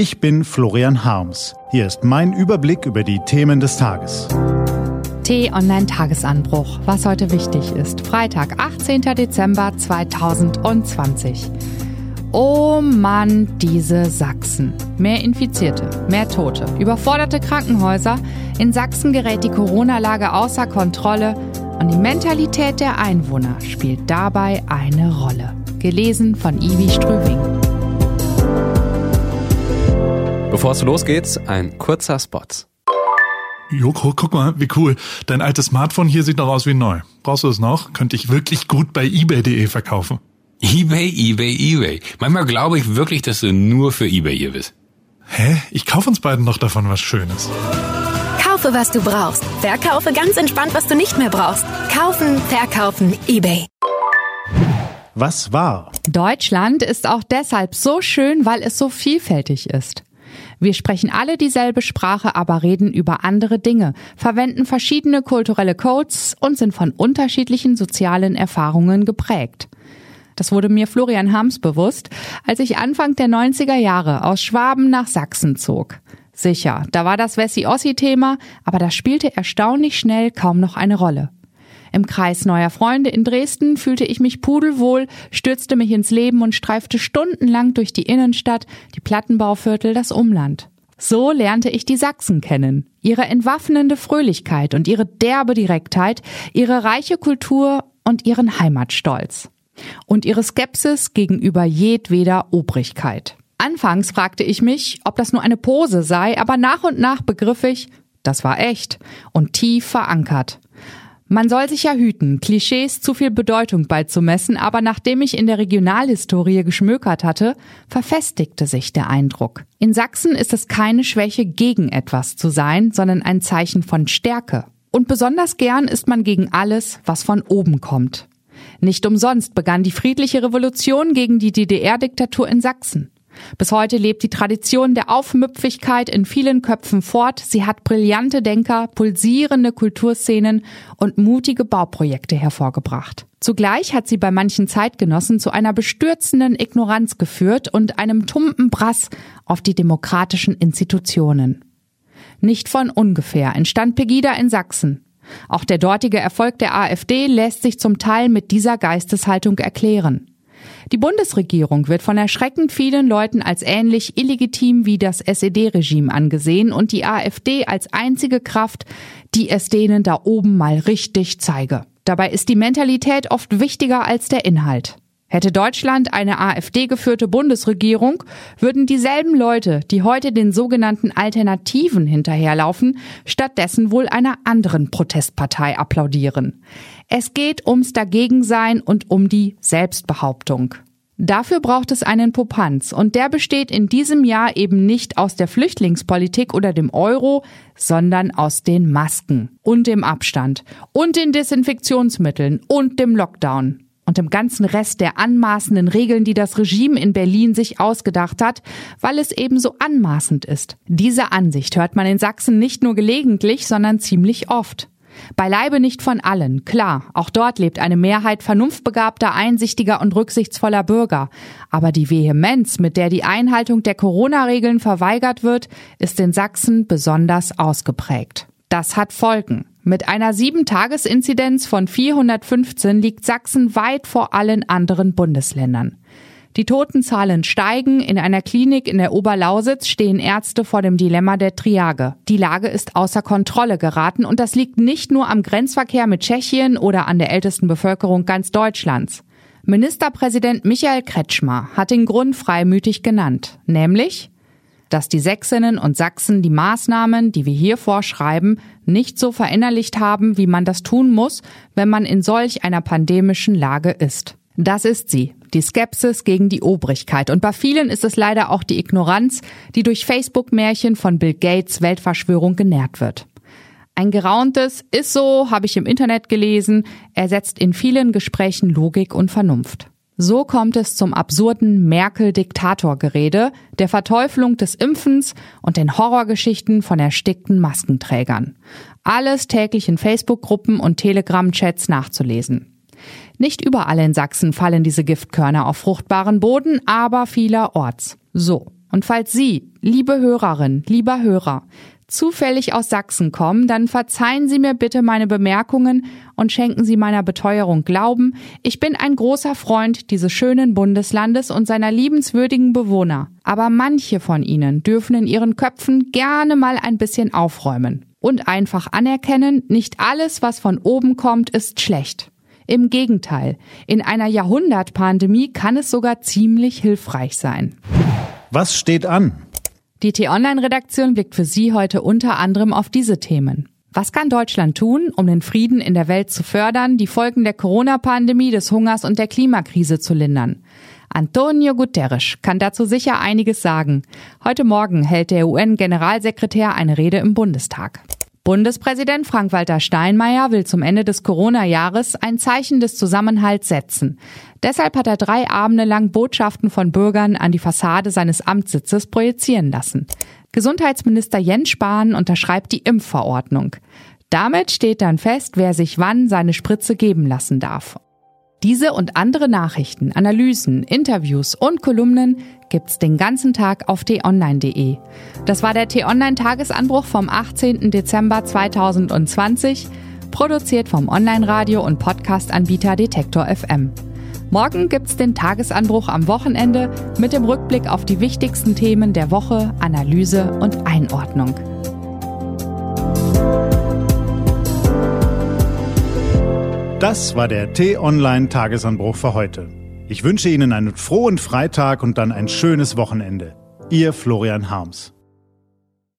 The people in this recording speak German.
Ich bin Florian Harms. Hier ist mein Überblick über die Themen des Tages. T-Online-Tagesanbruch, was heute wichtig ist. Freitag, 18. Dezember 2020. Oh Mann, diese Sachsen. Mehr Infizierte, mehr Tote, überforderte Krankenhäuser. In Sachsen gerät die Corona-Lage außer Kontrolle und die Mentalität der Einwohner spielt dabei eine Rolle. Gelesen von Ivi Strüving. Bevor es losgeht, ein kurzer Spot. Joko, guck mal, wie cool. Dein altes Smartphone hier sieht noch aus wie neu. Brauchst du es noch? Könnte ich wirklich gut bei eBay.de verkaufen. eBay, eBay, eBay. Manchmal glaube ich wirklich, dass du nur für eBay hier bist. Hä? Ich kaufe uns beiden noch davon was Schönes. Kaufe, was du brauchst. Verkaufe ganz entspannt, was du nicht mehr brauchst. Kaufen, verkaufen, eBay. Was war? Deutschland ist auch deshalb so schön, weil es so vielfältig ist. Wir sprechen alle dieselbe Sprache, aber reden über andere Dinge, verwenden verschiedene kulturelle Codes und sind von unterschiedlichen sozialen Erfahrungen geprägt. Das wurde mir Florian Harms bewusst, als ich Anfang der 90er Jahre aus Schwaben nach Sachsen zog. Sicher, da war das Wessi-Ossi-Thema, aber das spielte erstaunlich schnell kaum noch eine Rolle. Im Kreis neuer Freunde in Dresden fühlte ich mich pudelwohl, stürzte mich ins Leben und streifte stundenlang durch die Innenstadt, die Plattenbauviertel, das Umland. So lernte ich die Sachsen kennen. Ihre entwaffnende Fröhlichkeit und ihre derbe Direktheit, ihre reiche Kultur und ihren Heimatstolz. Und ihre Skepsis gegenüber jedweder Obrigkeit. Anfangs fragte ich mich, ob das nur eine Pose sei, aber nach und nach begriff ich, das war echt und tief verankert. Man soll sich ja hüten, Klischees zu viel Bedeutung beizumessen, aber nachdem ich in der Regionalhistorie geschmökert hatte, verfestigte sich der Eindruck. In Sachsen ist es keine Schwäche, gegen etwas zu sein, sondern ein Zeichen von Stärke. Und besonders gern ist man gegen alles, was von oben kommt. Nicht umsonst begann die friedliche Revolution gegen die DDR-Diktatur in Sachsen. Bis heute lebt die Tradition der Aufmüpfigkeit in vielen Köpfen fort. Sie hat brillante Denker, pulsierende Kulturszenen und mutige Bauprojekte hervorgebracht. Zugleich hat sie bei manchen Zeitgenossen zu einer bestürzenden Ignoranz geführt und einem tumpen Brass auf die demokratischen Institutionen. Nicht von ungefähr entstand Pegida in Sachsen. Auch der dortige Erfolg der AfD lässt sich zum Teil mit dieser Geisteshaltung erklären. Die Bundesregierung wird von erschreckend vielen Leuten als ähnlich illegitim wie das SED-Regime angesehen und die AfD als einzige Kraft, die es denen da oben mal richtig zeige. Dabei ist die Mentalität oft wichtiger als der Inhalt. Hätte Deutschland eine AfD-geführte Bundesregierung, würden dieselben Leute, die heute den sogenannten Alternativen hinterherlaufen, stattdessen wohl einer anderen Protestpartei applaudieren. Es geht ums Dagegensein und um die Selbstbehauptung. Dafür braucht es einen Popanz und der besteht in diesem Jahr eben nicht aus der Flüchtlingspolitik oder dem Euro, sondern aus den Masken und dem Abstand und den Desinfektionsmitteln und dem Lockdown und dem ganzen Rest der anmaßenden Regeln, die das Regime in Berlin sich ausgedacht hat, weil es eben so anmaßend ist. Diese Ansicht hört man in Sachsen nicht nur gelegentlich, sondern ziemlich oft. Beileibe nicht von allen, klar, auch dort lebt eine Mehrheit vernunftbegabter, einsichtiger und rücksichtsvoller Bürger. Aber die Vehemenz, mit der die Einhaltung der Corona-Regeln verweigert wird, ist in Sachsen besonders ausgeprägt. Das hat Folgen. Mit einer 7-Tages-Inzidenz von 415 liegt Sachsen weit vor allen anderen Bundesländern. Die Totenzahlen steigen. In einer Klinik in der Oberlausitz stehen Ärzte vor dem Dilemma der Triage. Die Lage ist außer Kontrolle geraten und das liegt nicht nur am Grenzverkehr mit Tschechien oder an der ältesten Bevölkerung ganz Deutschlands. Ministerpräsident Michael Kretschmer hat den Grund freimütig genannt, nämlich dass die Sächsinnen und Sachsen die Maßnahmen, die wir hier vorschreiben, nicht so verinnerlicht haben, wie man das tun muss, wenn man in solch einer pandemischen Lage ist. Das ist sie, die Skepsis gegen die Obrigkeit. Und bei vielen ist es leider auch die Ignoranz, die durch Facebook-Märchen von Bill Gates Weltverschwörung genährt wird. Ein gerauntes ist so, habe ich im Internet gelesen, ersetzt in vielen Gesprächen Logik und Vernunft. So kommt es zum absurden Merkel-Diktator-Gerede, der Verteuflung des Impfens und den Horrorgeschichten von erstickten Maskenträgern. Alles täglich in Facebook-Gruppen und Telegram-Chats nachzulesen. Nicht überall in Sachsen fallen diese Giftkörner auf fruchtbaren Boden, aber vielerorts. So. Und falls Sie, liebe Hörerin, lieber Hörer, zufällig aus Sachsen kommen, dann verzeihen Sie mir bitte meine Bemerkungen und schenken Sie meiner Beteuerung Glauben. Ich bin ein großer Freund dieses schönen Bundeslandes und seiner liebenswürdigen Bewohner. Aber manche von Ihnen dürfen in ihren Köpfen gerne mal ein bisschen aufräumen. Und einfach anerkennen, nicht alles, was von oben kommt, ist schlecht. Im Gegenteil, in einer Jahrhundertpandemie kann es sogar ziemlich hilfreich sein. Was steht an? Die T-Online-Redaktion blickt für Sie heute unter anderem auf diese Themen. Was kann Deutschland tun, um den Frieden in der Welt zu fördern, die Folgen der Corona-Pandemie, des Hungers und der Klimakrise zu lindern? Antonio Guterres kann dazu sicher einiges sagen. Heute Morgen hält der UN-Generalsekretär eine Rede im Bundestag. Bundespräsident Frank-Walter Steinmeier will zum Ende des Corona-Jahres ein Zeichen des Zusammenhalts setzen. Deshalb hat er drei Abende lang Botschaften von Bürgern an die Fassade seines Amtssitzes projizieren lassen. Gesundheitsminister Jens Spahn unterschreibt die Impfverordnung. Damit steht dann fest, wer sich wann seine Spritze geben lassen darf. Diese und andere Nachrichten, Analysen, Interviews und Kolumnen gibt's den ganzen Tag auf t-online.de. Das war der T-Online-Tagesanbruch vom 18. Dezember 2020, produziert vom Online-Radio- und Podcast-Anbieter Detektor FM. Morgen gibt's den Tagesanbruch am Wochenende mit dem Rückblick auf die wichtigsten Themen der Woche, Analyse und Einordnung. Das war der T-Online-Tagesanbruch für heute. Ich wünsche Ihnen einen frohen Freitag und dann ein schönes Wochenende. Ihr Florian Harms.